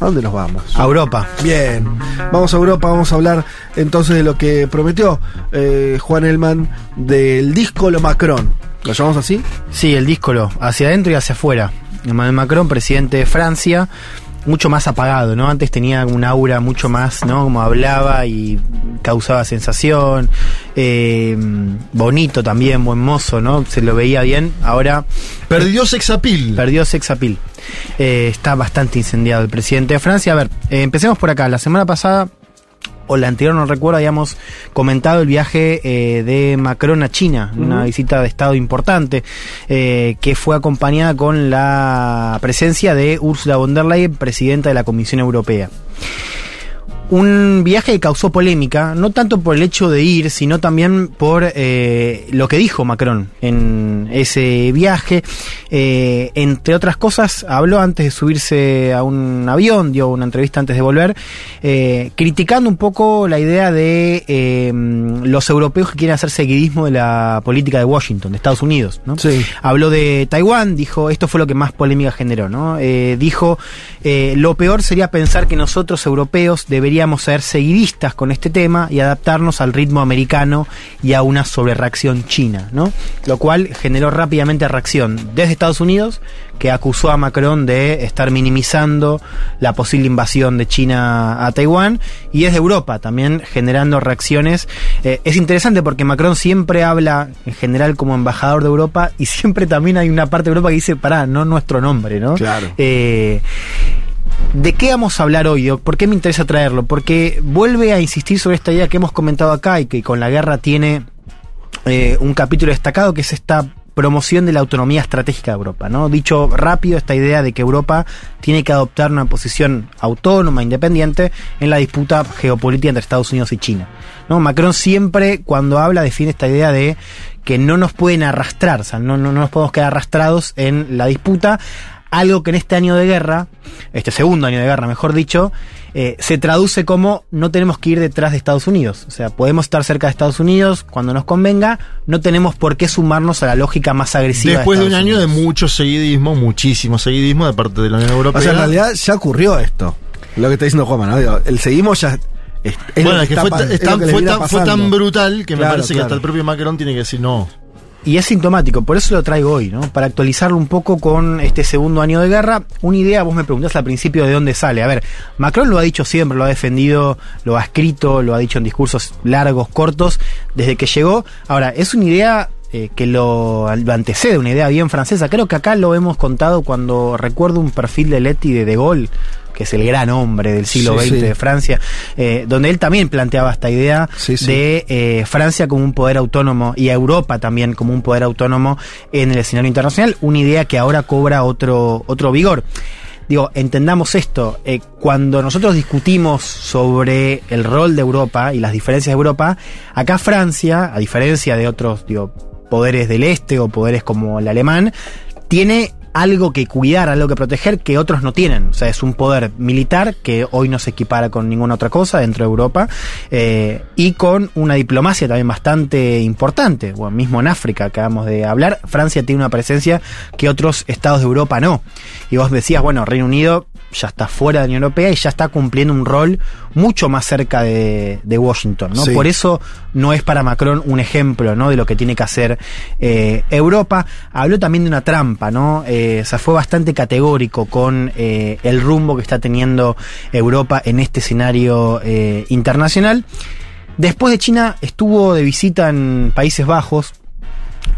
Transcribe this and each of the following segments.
¿A dónde nos vamos? A Europa. Bien, vamos a Europa, vamos a hablar entonces de lo que prometió eh, Juan Elman del disco Lo Macron. ¿Lo llamamos así? Sí, el disco lo, hacia adentro y hacia afuera. Emmanuel Macron, presidente de Francia, mucho más apagado, ¿no? Antes tenía un aura mucho más, ¿no? Como hablaba y causaba sensación. eh, bonito también, buen mozo, ¿no? Se lo veía bien. Ahora Perdió sexapil. perdió sex appeal. Eh, está bastante incendiado el presidente de Francia. A ver, eh, empecemos por acá. La semana pasada, o la anterior, no recuerdo, habíamos comentado el viaje eh, de Macron a China, una visita de Estado importante, eh, que fue acompañada con la presencia de Ursula von der Leyen, presidenta de la Comisión Europea. Un viaje que causó polémica, no tanto por el hecho de ir, sino también por eh, lo que dijo Macron en ese viaje. Eh, entre otras cosas, habló antes de subirse a un avión, dio una entrevista antes de volver, eh, criticando un poco la idea de los europeos que quieren hacer seguidismo de la política de Washington, de Estados Unidos. ¿no? Sí. Habló de Taiwán, dijo, esto fue lo que más polémica generó, ¿no? Dijo, lo peor sería pensar que nosotros europeos deberíamos ser seguidistas con este tema y adaptarnos al ritmo americano y a una sobrereacción china, ¿no? Lo cual generó rápidamente reacción desde Estados Unidos, que acusó a Macron de estar minimizando la posible invasión de China a Taiwán, y desde Europa también generando reacciones. Eh, es interesante porque Macron siempre habla en general como embajador de Europa y siempre también hay una parte de Europa que dice, pará, no nuestro nombre, ¿no? Claro. Eh, ¿De qué vamos a hablar hoy? ¿Por qué me interesa traerlo? Porque vuelve a insistir sobre esta idea que hemos comentado acá y que con la guerra tiene eh, un capítulo destacado, que es esta promoción de la autonomía estratégica de Europa, ¿no? Dicho rápido, esta idea de que Europa tiene que adoptar una posición autónoma, independiente, en la disputa geopolítica entre Estados Unidos y China. ¿no? Macron siempre, cuando habla, define esta idea de que no nos pueden arrastrar, no, no, no nos podemos quedar arrastrados en la disputa, algo que en este año de guerra, este segundo año de guerra, mejor dicho, eh, se traduce como no tenemos que ir detrás de Estados Unidos. O sea, podemos estar cerca de Estados Unidos cuando nos convenga, no tenemos por qué sumarnos a la lógica más agresiva. Después de un año de mucho seguidismo, muchísimo seguidismo de parte de la Unión Europea. O sea, en realidad ya ocurrió esto. Lo que está diciendo Juanma, ¿no? Digo, el seguimos ya. Es, es lo bueno, es que fue, tan- lo que le fue viene tan, fue pasando. tan brutal que me Claro, parece que hasta el propio Macron tiene que decir no. Y es sintomático, por eso lo traigo hoy, ¿no? Para actualizarlo un poco con este segundo año de guerra. Una idea, vos me preguntás al principio de dónde sale. A ver, Macron lo ha dicho siempre, lo ha defendido, lo ha escrito, lo ha dicho en discursos largos, cortos, desde que llegó. Ahora, es una idea eh, que lo, antecede, una idea bien francesa. Creo que acá lo hemos contado cuando recuerdo un perfil de Leti de De Gaulle, que es el gran hombre del siglo Sí, XX sí. de Francia, eh, donde él también planteaba esta idea sí. de eh, Francia como un poder autónomo y a Europa también como un poder autónomo en el escenario internacional, una idea que ahora cobra otro, otro vigor. Digo, entendamos esto, eh, cuando nosotros discutimos sobre el rol de Europa y las diferencias de Europa, acá Francia, a diferencia de otros digo, poderes del este o poderes como el alemán, tiene algo que cuidar, algo que proteger que otros no tienen. O sea, es un poder militar que hoy no se equipara con ninguna otra cosa dentro de Europa eh, y con una diplomacia también bastante importante. Bueno, mismo en África acabamos de hablar, Francia tiene una presencia que otros estados de Europa no. Y vos decías, bueno, Reino Unido ya está fuera de la Unión Europea y ya está cumpliendo un rol mucho más cerca de, de Washington, ¿no? Sí. Por eso no es para Macron un ejemplo, ¿no? De lo que tiene que hacer eh, Europa. Habló también de una trampa, ¿no? Eh, o sea, fue bastante categórico con eh, el rumbo que está teniendo Europa en este escenario eh, internacional. Después de China estuvo de visita en Países Bajos,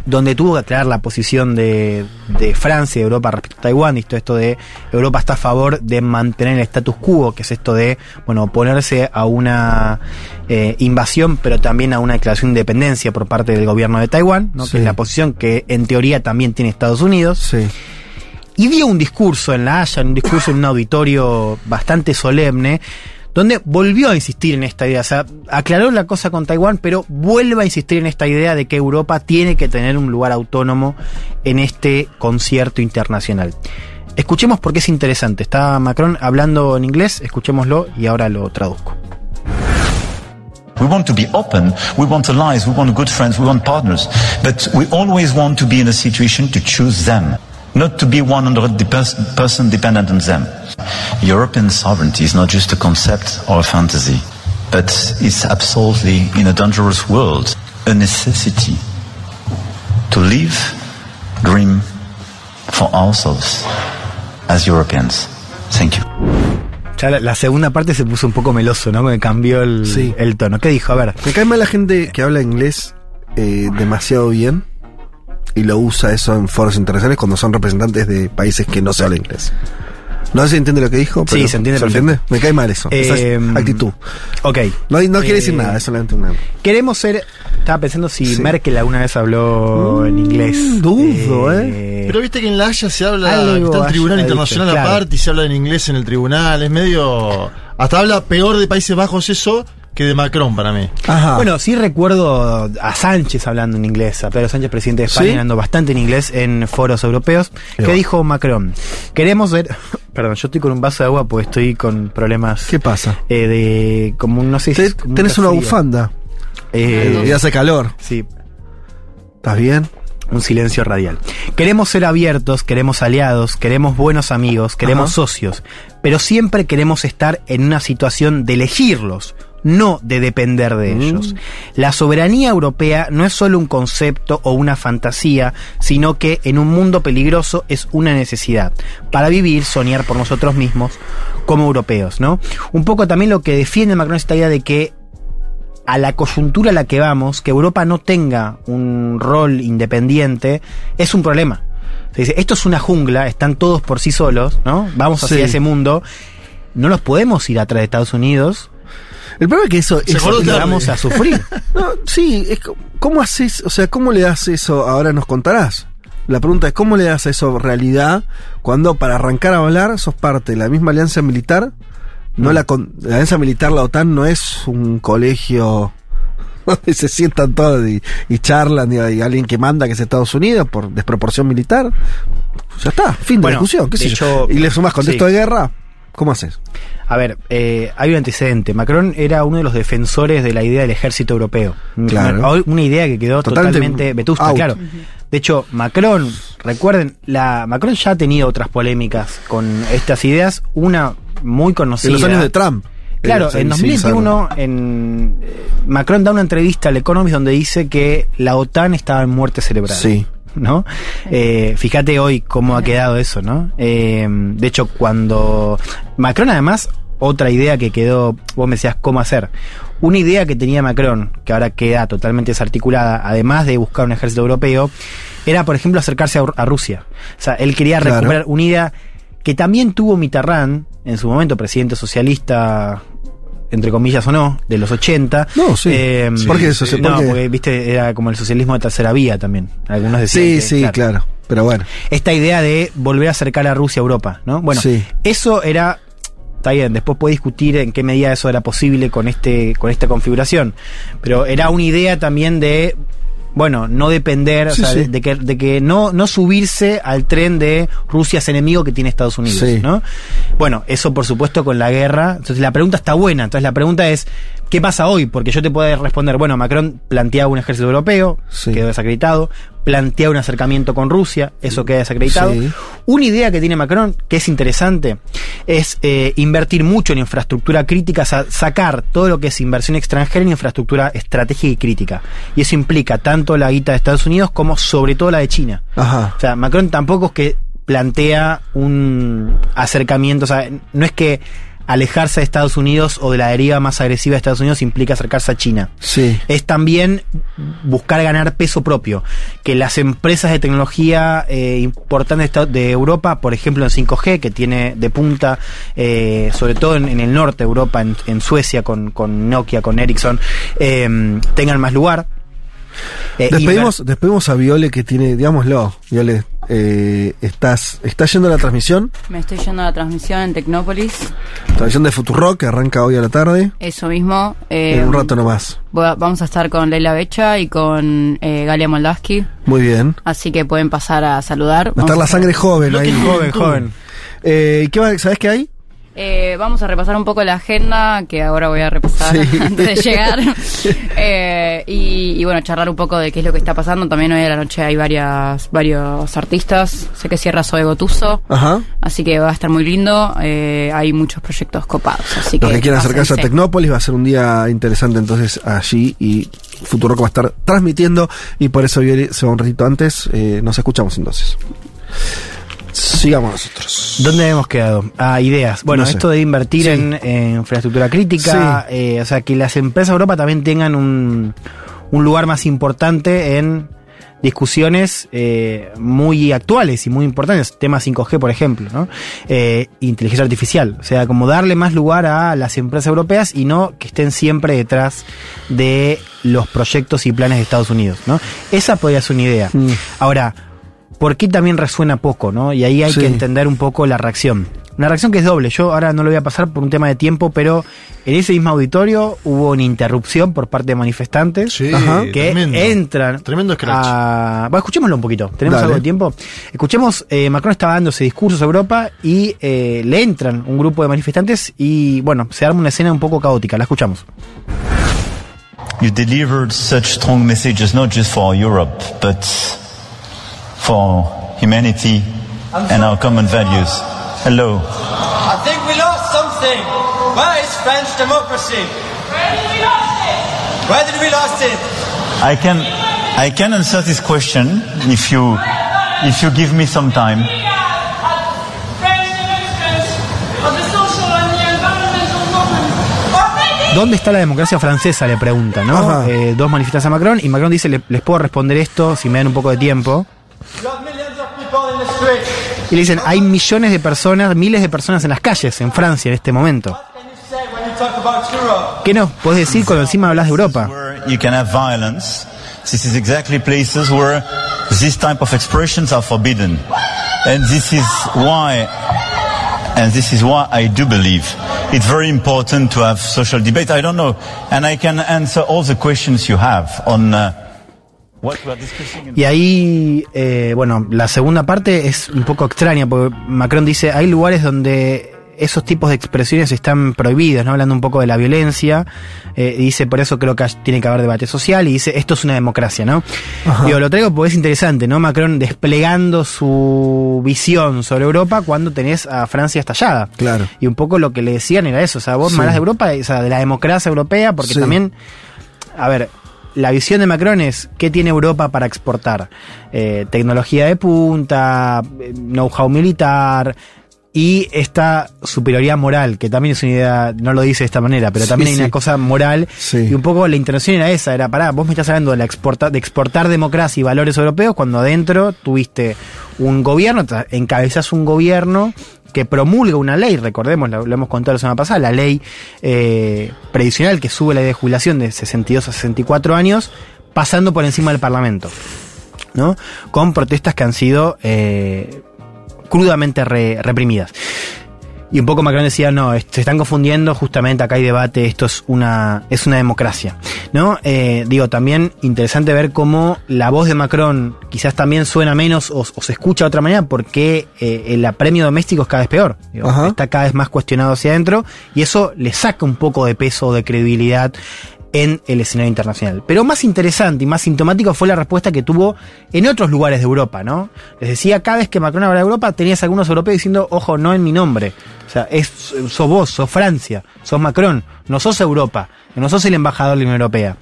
donde tuvo que aclarar la posición de, de Francia y de Europa respecto a Taiwán, y todo esto de Europa está a favor de mantener el status quo, que es esto de, bueno, oponerse a una eh, invasión, pero también a una declaración de independencia por parte del gobierno de Taiwán, ¿no? Sí. que es la posición que en teoría también tiene Estados Unidos Sí. y dio un discurso en La Haya, un discurso en un auditorio bastante solemne, donde volvió a insistir en esta idea. O sea, aclaró la cosa con Taiwán, pero vuelve a insistir en esta idea de que Europa tiene que tener un lugar autónomo en este concierto internacional. Escuchemos porque es interesante. Está Macron hablando en inglés, escuchémoslo y ahora lo traduzco. We want to be open, we want allies, we want good friends, we want partners. But we always want to be in a situation to choose them. Not to be 100% dependent on them. European sovereignty is not just a concept or a fantasy, but it's absolutely, in a dangerous world, a necessity to live, dream for ourselves as Europeans. Thank you. Ya la, la segunda parte se puso un poco meloso, ¿no? Me cambió el, Sí. el tono. ¿Qué dijo? A ver. Me cae mal la gente que habla inglés eh, demasiado bien y lo usa eso en foros internacionales cuando son representantes de países que no se habla inglés. No sé si entiende lo que dijo. Sí, se entiende perfecto. entiende? Me cae mal eso. esa Eh, actitud. Ok. No, no quiere decir Eh, nada, es solamente una. Queremos ser. Estaba pensando si Sí. Merkel alguna vez habló en inglés. dudo, ¿eh? Pero viste que en La Haya se habla, Algo está el Tribunal haya Internacional claro. aparte y se habla en inglés en el tribunal. Es medio. Hasta habla peor de Países Bajos eso que de Macron para mí. Ajá. Bueno, sí recuerdo a Sánchez hablando en inglés, a Pedro Sánchez, presidente de España, ¿Sí? hablando bastante en inglés en foros europeos. ¿Qué dijo Macron? Queremos ver. Perdón, yo estoy con un vaso de agua porque estoy con problemas. ¿Qué pasa? eh, de. como un- no sé si. Un tenés una bufanda Eh, y hace calor. sí, ¿Estás bien? un silencio radial. Queremos ser abiertos, queremos aliados, queremos buenos amigos, queremos Ajá. socios, pero siempre queremos estar en una situación de elegirlos, no de depender de Mm. ellos. La soberanía europea no es solo un concepto o una fantasía, sino que en un mundo peligroso es una necesidad para vivir, soñar por nosotros mismos como europeos, ¿no? Un poco también lo que defiende Macron es esta idea de que a la coyuntura a la que vamos, que Europa no tenga un rol independiente, es un problema. Se dice, esto es una jungla, están todos por sí solos, ¿no? Vamos hacia Sí. ese mundo. No los podemos ir atrás de Estados Unidos El problema es que eso. Eso- tarde. vamos a sufrir. No, sí, es ¿cómo haces? O sea, ¿cómo le das eso? Ahora nos contarás. La pregunta es, ¿cómo le das eso realidad cuando para arrancar a hablar sos parte de la misma alianza militar? No la, con- la alianza militar, la OTAN, no es un colegio donde se sientan todos y, y charlan y hay alguien que manda que es Estados Unidos por desproporción militar. Ya está, fin de Bueno, discusión, qué de sé yo. Y le sumás contexto sí. de guerra, ¿cómo haces? A ver, eh, hay un antecedente. Macron era uno de los defensores de la idea del ejército europeo. Claro. Una idea que quedó Totalmente totalmente vetusta, out. claro. De hecho, Macron, recuerden, la Macron ya ha tenido otras polémicas con estas ideas. Una muy conocida. En los años de Trump. Claro, Eh, en sí, 2021 en, eh, Macron da una entrevista al Economist donde dice que la OTAN estaba en muerte cerebral. Sí. ¿No? Eh, fíjate hoy cómo ha quedado eso, ¿no? Eh, de hecho, cuando Macron además, otra idea que quedó, vos me decías cómo hacer. Una idea que tenía Macron, que ahora queda totalmente desarticulada, además de buscar un ejército europeo, era, por ejemplo, acercarse a, a Rusia. O sea, él quería Claro. recuperar una idea que también tuvo Mitterrand, en su momento presidente socialista, entre comillas o no, de los 80. No, sí. Eh, ¿Por qué eso? No, ¿Por qué? porque, viste, era como el socialismo de tercera vía también. Algunos decían Sí, que, sí, claro. Pero bueno. Esta idea de volver a acercar a Rusia a Europa, ¿no? Bueno, Sí. eso era Está bien, después puede discutir en qué medida eso era posible con este con esta configuración, pero era una idea también de bueno, no depender, o sea, sí. de, de que, de que no, no subirse al tren de Rusia es enemigo que tiene Estados Unidos, Sí. ¿no? Bueno, eso por supuesto con la guerra. Entonces la pregunta está buena. Entonces la pregunta es, ¿qué pasa hoy? Porque yo te puedo responder, bueno, Macron planteaba un ejército europeo, Sí. quedó desacreditado, plantea un acercamiento con Rusia, eso queda desacreditado. Sí. Una idea que tiene Macron, que es interesante, es eh, invertir mucho en infraestructura crítica, sa- sacar todo lo que es inversión extranjera en infraestructura estratégica y crítica. Y eso implica tanto la guita de Estados Unidos como sobre todo la de China. Ajá. O sea, Macron tampoco es que plantea un acercamiento, o sea, no es que alejarse de Estados Unidos o de la deriva más agresiva de Estados Unidos implica acercarse a China Sí. es también buscar ganar peso propio. Que las empresas de tecnología eh, importantes de Europa, por ejemplo en 5G, que tiene de punta, eh, sobre todo en, en el norte de Europa, en, en Suecia, con, con Nokia, con Ericsson, eh, tengan más lugar. Eh, Despedimos, despedimos a Viole que tiene, digámoslo, Viole, eh, estás, estás yendo a la transmisión, Me estoy yendo a la transmisión en Tecnópolis. transmisión de Futurock que arranca hoy a la tarde, Eso mismo. eh, en un rato nomás. a- vamos a estar con Leila Becha y con eh, Galia Moldavsky. Muy bien. Así que pueden pasar a saludar. Va a estar la sangre joven Lo ahí. Joven, joven. Eh, ¿y qué va- ¿Sabes qué hay? Eh, vamos a repasar un poco la agenda, que ahora voy a repasar Sí. antes de llegar. Eh, y, y bueno, charlar un poco de qué es lo que está pasando. También hoy a la noche hay varias, varios artistas. Sé que cierra Zoe Gotuso. Ajá. Así que va a estar muy lindo. Eh, hay muchos proyectos copados. Así Los que, que quieran acercarse a. Tecnópolis va a ser un día interesante entonces allí y Futuroco va a estar transmitiendo y por eso Vieri se va un ratito antes. Eh, nos escuchamos entonces. Sigamos nosotros. ¿Dónde hemos quedado? Ah, ideas. Bueno, No sé. esto de invertir Sí. en, en infraestructura crítica, eh, o sea, que las empresas de Europa también tengan un, un lugar más importante en discusiones eh, muy actuales y muy importantes, temas 5G, por ejemplo, ¿no? Eh, inteligencia artificial, o sea, como darle más lugar a las empresas europeas y no que estén siempre detrás de los proyectos y planes de Estados Unidos, ¿no? Esa podría ser una idea. Mm. Ahora, ¿por qué también resuena poco, no? Y ahí hay Sí. que entender un poco la reacción. Una reacción que es doble. Yo ahora no lo voy a pasar por un tema de tiempo, pero en ese mismo auditorio hubo una interrupción por parte de manifestantes Sí, Ajá. que tremendo. entran. Tremendo scratch. a- Bueno, escuchémoslo un poquito. Tenemos Dale. algo de tiempo. Escuchemos, eh, Macron estaba dando ese discurso a Europa y eh, le entran un grupo de manifestantes y, bueno, se arma una escena un poco caótica. La escuchamos. You delivered such strong messages not just for Europe, but for humanity and our common values. Hello. I think we lost something. Where is French democracy? Where did we lost it? Where did we lost it? I can I can answer this question if you if you give me some time. ¿Dónde está la democracia francesa? Le pregunta. Eh, dos a Macron y Macron dice, "Le- les puedo responder esto si me dan un poco de tiempo. Y le dicen, hay millones de personas, miles de personas en las calles en Francia en este momento. ¿Qué no? Puedes decir cuando encima hablas de Europa. Where you can have violence. This is exactly places where this type of expressions are forbidden. And this is why and this is why I do believe it's very important to have social debate. I don't know, and I can answer all the questions you have on uh, Y ahí, eh, bueno, la segunda parte es un poco extraña, porque Macron dice, hay lugares donde esos tipos de expresiones están prohibidos, ¿no? Hablando un poco de la violencia, eh, dice, por eso creo que tiene que haber debate social, y dice, esto es una democracia, ¿no? Digo, lo traigo porque es interesante, ¿no? Macron desplegando su visión sobre Europa cuando tenés a Francia estallada. Claro. Y un poco lo que le decían era eso, o sea, vos Sí. me hablas de Europa, o sea, de la democracia europea, porque Sí. también a ver, la visión de Macron es qué tiene Europa para exportar. Eh, tecnología de punta, eh, know-how militar y esta superioridad moral, que también es una idea, no lo dice de esta manera, pero Sí, también hay sí. una cosa moral. Sí. Y un poco la intención era esa, era, pará, vos me estás hablando de, la exporta, de exportar democracia y valores europeos cuando adentro tuviste un gobierno, encabezás un gobierno que promulga una ley, recordemos, lo, hemos contado la semana pasada, la ley eh, previsional que sube la edad de jubilación de 62 a 64 años, pasando por encima del Parlamento, ¿no? Con protestas que han sido eh, crudamente re- reprimidas. Y un poco Macron decía, no, se están confundiendo, justamente acá hay debate, esto es una, es una democracia. ¿No? Eh, digo, también interesante ver cómo la voz de Macron quizás también suena menos o, o se escucha de otra manera porque eh, el apremio doméstico es cada vez peor. Digo, está cada vez más cuestionado hacia adentro y eso le saca un poco de peso, de credibilidad en el escenario internacional. Pero más interesante y más sintomático fue la respuesta que tuvo en otros lugares de Europa, ¿no? Les decía, cada vez que Macron habla de Europa, tenías algunos europeos diciendo, ojo, no en mi nombre. O sea, es, sos vos, sos Francia, sos Macron, no sos Europa, no sos el embajador de la Unión Europea.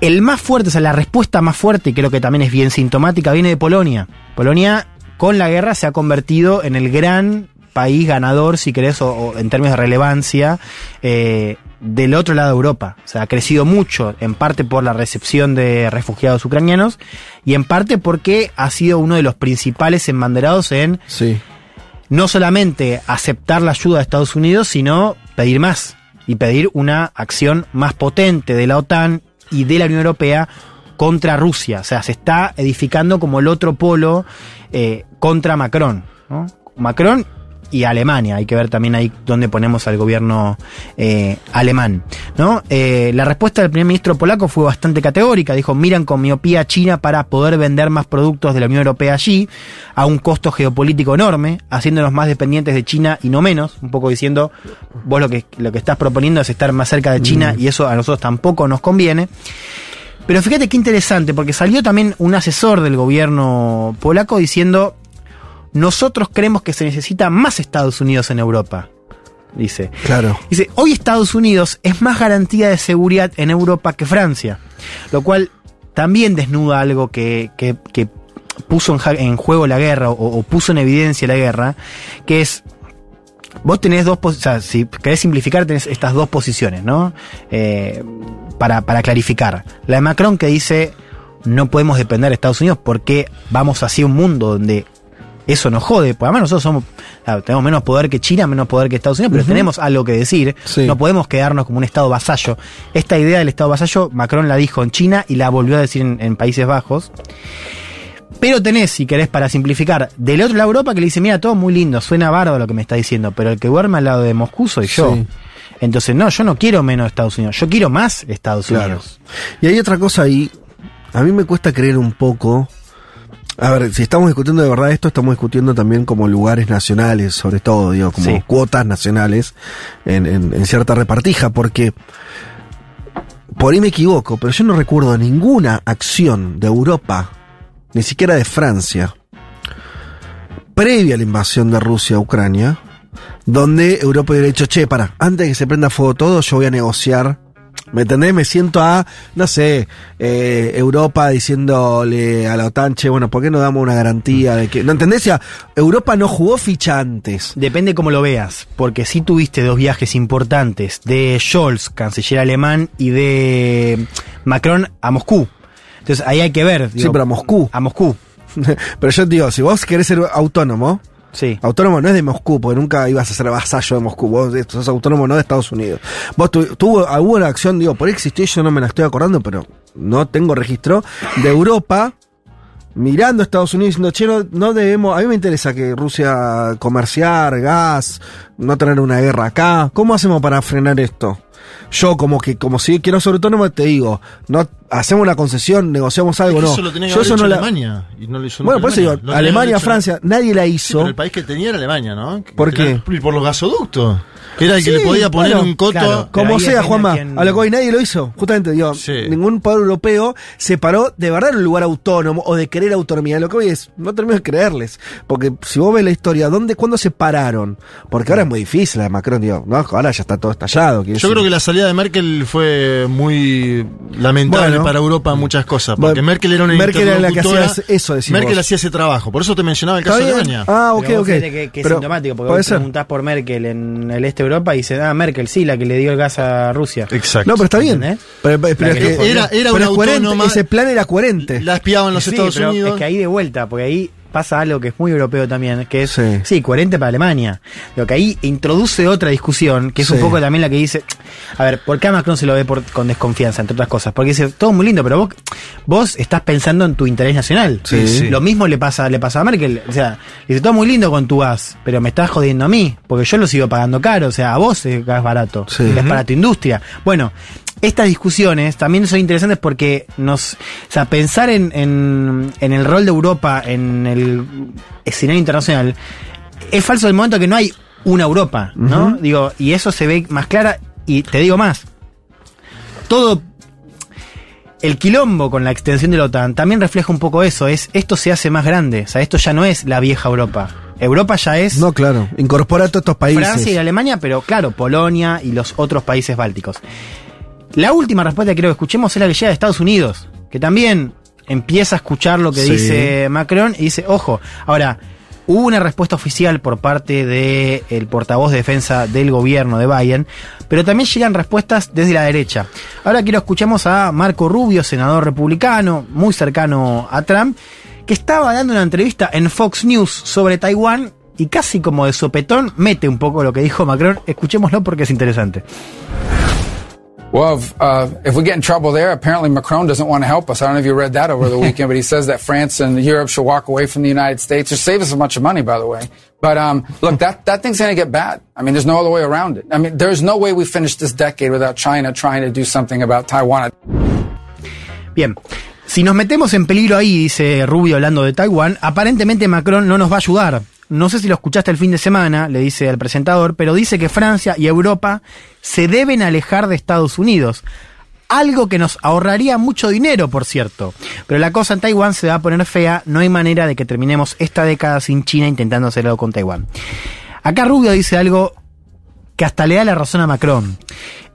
El más fuerte, o sea, la respuesta más fuerte, y creo que también es bien sintomática, viene de Polonia. Polonia, con la guerra, se ha convertido en el gran país ganador, si querés, o, en términos de relevancia, eh, del otro lado de Europa. O sea, ha crecido mucho, en parte por la recepción de refugiados ucranianos, y en parte porque ha sido uno de los principales embanderados en Sí. no solamente aceptar la ayuda de Estados Unidos, sino pedir más y pedir una acción más potente de la OTAN y de la Unión Europea contra Rusia. O sea, se está edificando como el otro polo eh, contra Macron. ¿no? Macron y Alemania. Hay que ver también ahí dónde ponemos al gobierno eh, alemán. ¿no? Eh, la respuesta del primer ministro polaco fue bastante categórica. Dijo, miran con miopía a China para poder vender más productos de la Unión Europea allí, a un costo geopolítico enorme, haciéndonos más dependientes de China y no menos. Un poco diciendo, vos lo que, lo que estás proponiendo es estar más cerca de China y eso a nosotros tampoco nos conviene. Pero fíjate qué interesante, porque salió también un asesor del gobierno polaco diciendo, nosotros creemos que se necesita más Estados Unidos en Europa. Dice. Claro. Dice, hoy Estados Unidos es más garantía de seguridad en Europa que Francia. Lo cual también desnuda algo que, que- que puso en, juego la guerra o, o puso en evidencia la guerra, que es Vos tenés dos posiciones, si querés simplificar, tenés estas dos posiciones, ¿no? Eh, para, para clarificar. La de Macron que dice, no podemos depender de Estados Unidos porque vamos hacia un mundo donde eso nos jode. Porque además nosotros somos, claro, tenemos menos poder que China, menos poder que Estados Unidos, pero tenemos algo que decir. Sí. No podemos quedarnos como un Estado vasallo. Esta idea del Estado vasallo, Macron la dijo en China y la volvió a decir en, en Países Bajos. Pero tenés, si querés, para simplificar, del otro lado de Europa que le dice, mira, todo muy lindo, suena bárbaro lo que me está diciendo, pero el que duerme al lado de Moscú soy yo. Sí. Entonces, no, yo no quiero menos Estados Unidos, yo quiero más Estados Claro. Unidos. Y hay otra cosa ahí. A mí me cuesta creer un poco. A ver, si estamos discutiendo de verdad esto, estamos discutiendo también como lugares nacionales, sobre todo, digo, como Sí. cuotas nacionales en, en- en cierta repartija, porque por ahí me equivoco, pero yo no recuerdo ninguna acción de Europa, ni siquiera de Francia, previa a la invasión de Rusia a Ucrania, donde Europa hubiera dicho, che, para, antes de que se prenda fuego todo, yo voy a negociar. ¿Me entendés? Me siento a, no sé, eh, Europa diciéndole a la OTAN, che, bueno, ¿por qué no damos una garantía de que... ¿No entendés? Sea, Europa no jugó ficha antes. Depende cómo lo veas, porque si tuviste dos viajes importantes de Scholz, canciller alemán, y de Macron a Moscú. Entonces ahí hay que ver. Sí, pero a Moscú. A Moscú, Pero yo te digo, si vos querés ser autónomo, sí. Autónomo no es de Moscú, porque nunca ibas a ser vasallo de Moscú. Vos sos autónomo no de Estados Unidos. Vos tu- tuvo alguna acción, digo, por ahí existió, yo no me la estoy acordando, pero no tengo registro, de Europa mirando a Estados Unidos diciendo, che, no, no debemos, a mí me interesa que Rusia comerciar, gas, no tener una guerra acá. ¿Cómo hacemos para frenar esto? Yo como que, como si quiero ser autónomo, te digo, no hacemos una concesión, negociamos algo, Es que no. Eso lo tenía que Yo haber eso hecho no la- Alemania. Y no lo hizo Bueno, por eso digo, tenía Alemania, hecho- Francia, nadie la Sí, hizo. pero el país que tenía era Alemania, ¿no? ¿Por Que qué? por los gasoductos. Que era el que Sí, le podía poner bueno, un coto. claro. Como sea, Juanma, a lo que hoy nadie lo hizo. Justamente, digo, Sí. ningún poder europeo se paró de verdad en un lugar autónomo o de querer autonomía. Lo que hoy es, no termino de creerles. Porque si vos ves la historia, ¿dónde, cuándo se pararon? Porque ahora es muy difícil la de Macron, digo, no, ahora ya está todo estallado. Yo decir. creo que la salida de Merkel fue muy lamentable Bueno. para Europa en muchas cosas. Porque Bueno, Merkel era una Merkel era la que hacía eso, Merkel vos. hacía ese trabajo. Por eso te mencionaba el ¿Está caso de? Alemania. Ah, ok, Pero ok. que, que es Pero sintomático, porque vos preguntás por Merkel en el este de Europa y dicen, ah, Merkel, sí, la que le dio el gas a Rusia. Exacto. No, pero está bien. ¿Entendés? Pero, es que que. Era- era pero una autónoma- Ese plan era coherente. La espiaban los Sí, Estados pero Unidos. Es que ahí de vuelta, porque ahí pasa algo que es muy europeo también, que es, Sí. sí, coherente para Alemania. Lo que ahí introduce otra discusión, que es un poco también la que dice, a ver, ¿por qué a Macron se lo ve por- con desconfianza, entre otras cosas? Porque dice, todo muy lindo, pero vos, vos estás pensando en tu interés nacional. Sí, sí. Lo mismo le pasa, le pasa a Merkel. O sea, dice, todo muy lindo con tu gas, pero me estás jodiendo a mí, porque yo lo sigo pagando caro. O sea, a vos es gas barato, Sí. es para tu industria. Bueno, estas discusiones también son interesantes porque nos. O sea, pensar en, en, en el rol de Europa en el escenario internacional es falso del momento que no hay una Europa, ¿no? Digo, y eso se ve más clara, y te digo más. Todo el quilombo con la extensión de la OTAN también refleja un poco eso, es esto se hace más grande, o sea, esto ya no es la vieja Europa. Europa ya es No, claro. Incorpora a todos estos países. Francia y Alemania, pero claro, Polonia y los otros países bálticos. La última respuesta que quiero que escuchemos es la que llega de Estados Unidos, que también empieza a escuchar lo que Sí. dice Macron y dice, ojo, ahora, hubo una respuesta oficial por parte del portavoz de defensa del gobierno de Biden, pero también llegan respuestas desde la derecha. Ahora quiero escuchamos a Marco Rubio, senador republicano, muy cercano a Trump, que estaba dando una entrevista en Fox News sobre Taiwán y casi como de sopetón mete un poco lo que dijo Macron. Escuchémoslo porque es interesante. Well, if, uh, if we get in trouble there, apparently Macron doesn't want to help us. I don't know if you read that over the weekend, but he says that France and Europe should walk away from the United States, or save us a bunch of money, by the way. But um, look, that, that thing's going to get bad. I mean, there's no other way around it. I mean, there's no way we finish this decade without China trying to do something about Taiwan. Bien. Si nos metemos en peligro ahí, dice Rubio hablando de Taiwán, aparentemente Macron no nos va a ayudar. No sé si lo escuchaste el fin de semana, le dice al presentador, pero dice que Francia y Europa se deben alejar de Estados Unidos. Algo que nos ahorraría mucho dinero, por cierto. Pero la cosa en Taiwán se va a poner fea, no hay manera de que terminemos esta década sin China intentando hacer algo con Taiwán. Acá Rubio dice algo que hasta le da la razón a Macron.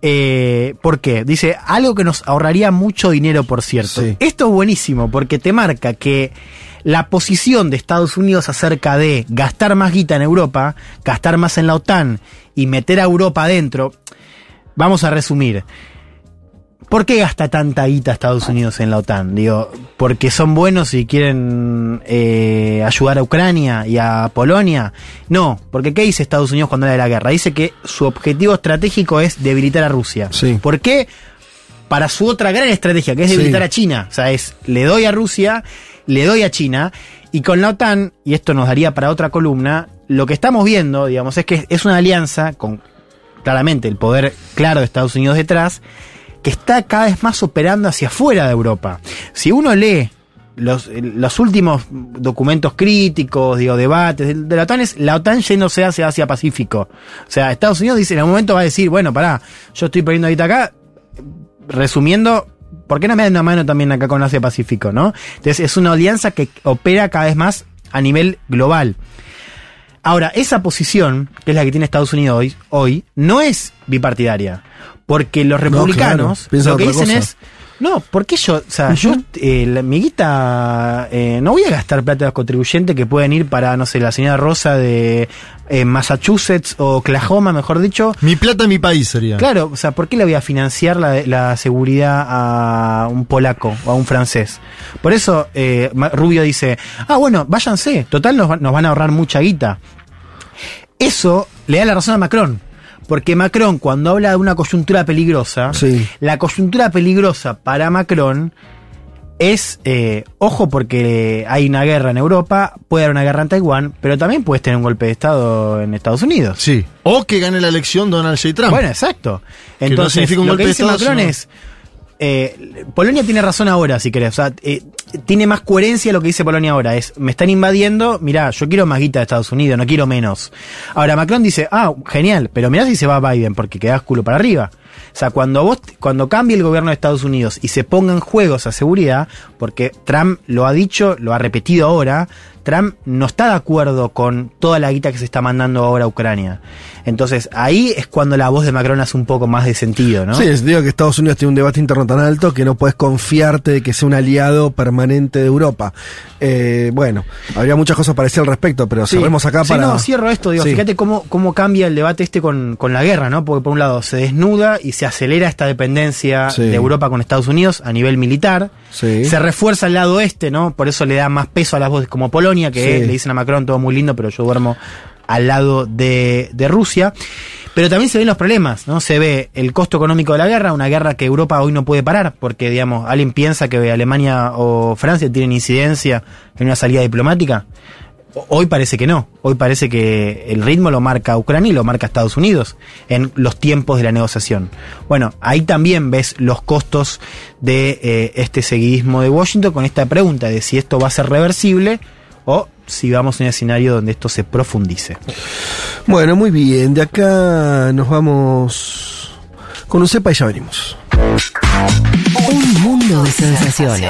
Eh, ¿Por qué? Dice algo que nos ahorraría mucho dinero, por cierto. Sí. Esto es buenísimo porque te marca que la posición de Estados Unidos acerca de gastar más guita en Europa, gastar más en la OTAN y meter a Europa adentro. Vamos a resumir. ¿Por qué gasta tanta guita Estados Unidos en la OTAN? Digo, porque son buenos y quieren eh, ayudar a Ucrania y a Polonia. No, porque ¿qué dice Estados Unidos cuando habla de la guerra? Dice que su objetivo estratégico es debilitar a Rusia. Sí. ¿Por qué? Para su otra gran estrategia, que es Sí. debilitar a China. O sea, es le doy a Rusia, le doy a China. Y con la OTAN, y esto nos daría para otra columna, lo que estamos viendo, digamos, es que es una alianza con claramente el poder claro de Estados Unidos detrás, que está cada vez más operando hacia afuera de Europa. Si uno lee los, los últimos documentos críticos, digo, debates de, de la OTAN, es la OTAN yéndose hacia Asia Pacífico. O sea, Estados Unidos dice, en algún momento va a decir, bueno, pará, yo estoy perdiendo ahorita acá, resumiendo, ¿por qué no me dan una mano también acá con Asia Pacífico, no? Entonces es una alianza que opera cada vez más a nivel global. Ahora, esa posición, que es la que tiene Estados Unidos hoy, hoy no es bipartidaria. Porque los republicanos claro, lo que dicen cosa. es. No, porque yo, o sea, yo, eh, la, mi guita, eh, no voy a gastar plata de los contribuyentes que pueden ir para, no sé, la señora Rosa de eh, Massachusetts o Oklahoma, mejor dicho. Mi plata, mi país sería. Claro, o sea, ¿por qué le voy a financiar la, la seguridad a un polaco o a un francés? Por eso eh, Rubio dice, ah, bueno, váyanse, total nos, nos van a ahorrar mucha guita. Eso le da la razón a Macron. Porque Macron, cuando habla de una coyuntura peligrosa, Sí. la coyuntura peligrosa para Macron es, eh, ojo, porque hay una guerra en Europa, puede haber una guerra en Taiwán, pero también puedes tener un golpe de Estado en Estados Unidos. Sí. O que gane la elección Donald J. Trump. Bueno, exacto. Que no Entonces, significa un lo golpe que de dice Estado, Macron sino- es. Eh, Polonia tiene razón ahora, si querés. O sea, eh, tiene más coherencia lo que dice Polonia ahora. Es, me están invadiendo, mirá, yo quiero más guita de Estados Unidos, no quiero menos. Ahora Macron dice, ah, genial, pero mirá si se va Biden, porque quedás culo para arriba. O sea, cuando vos, cuando cambie el gobierno de Estados Unidos y se ponga en juego esa seguridad, porque Trump lo ha dicho, lo ha repetido ahora, Trump no está de acuerdo con toda la guita que se está mandando ahora a Ucrania. Entonces, ahí es cuando la voz de Macron hace un poco más de sentido, ¿no? Sí, es, digo que Estados Unidos tiene un debate interno tan alto que no puedes confiarte de que sea un aliado permanente de Europa. Eh, bueno, habría muchas cosas para decir al respecto, pero Sí. cerremos acá Sí, para. no, cierro esto, digo, Sí. fíjate cómo, cómo cambia el debate este con, con la guerra, ¿no? Porque por un lado se desnuda y se acelera esta dependencia Sí. de Europa con Estados Unidos a nivel militar. Sí. Se refuerza el lado este, ¿no? Por eso le da más peso a las voces como Polonia, que Sí. le dicen a Macron todo muy lindo, pero yo duermo al lado de, de Rusia. Pero también se ven los problemas, ¿no? Se ve el costo económico de la guerra, una guerra que Europa hoy no puede parar, porque, digamos, alguien piensa que Alemania o Francia tienen incidencia en una salida diplomática. Hoy parece que no. Hoy parece que el ritmo lo marca Ucrania y lo marca Estados Unidos en los tiempos de la negociación. Bueno, ahí también ves los costos de eh, este seguidismo de Washington con esta pregunta de si esto va a ser reversible o si vamos a un escenario donde esto se profundice. Bueno, muy bien. De acá nos vamos con un cepa y ya venimos. Un mundo de sensaciones.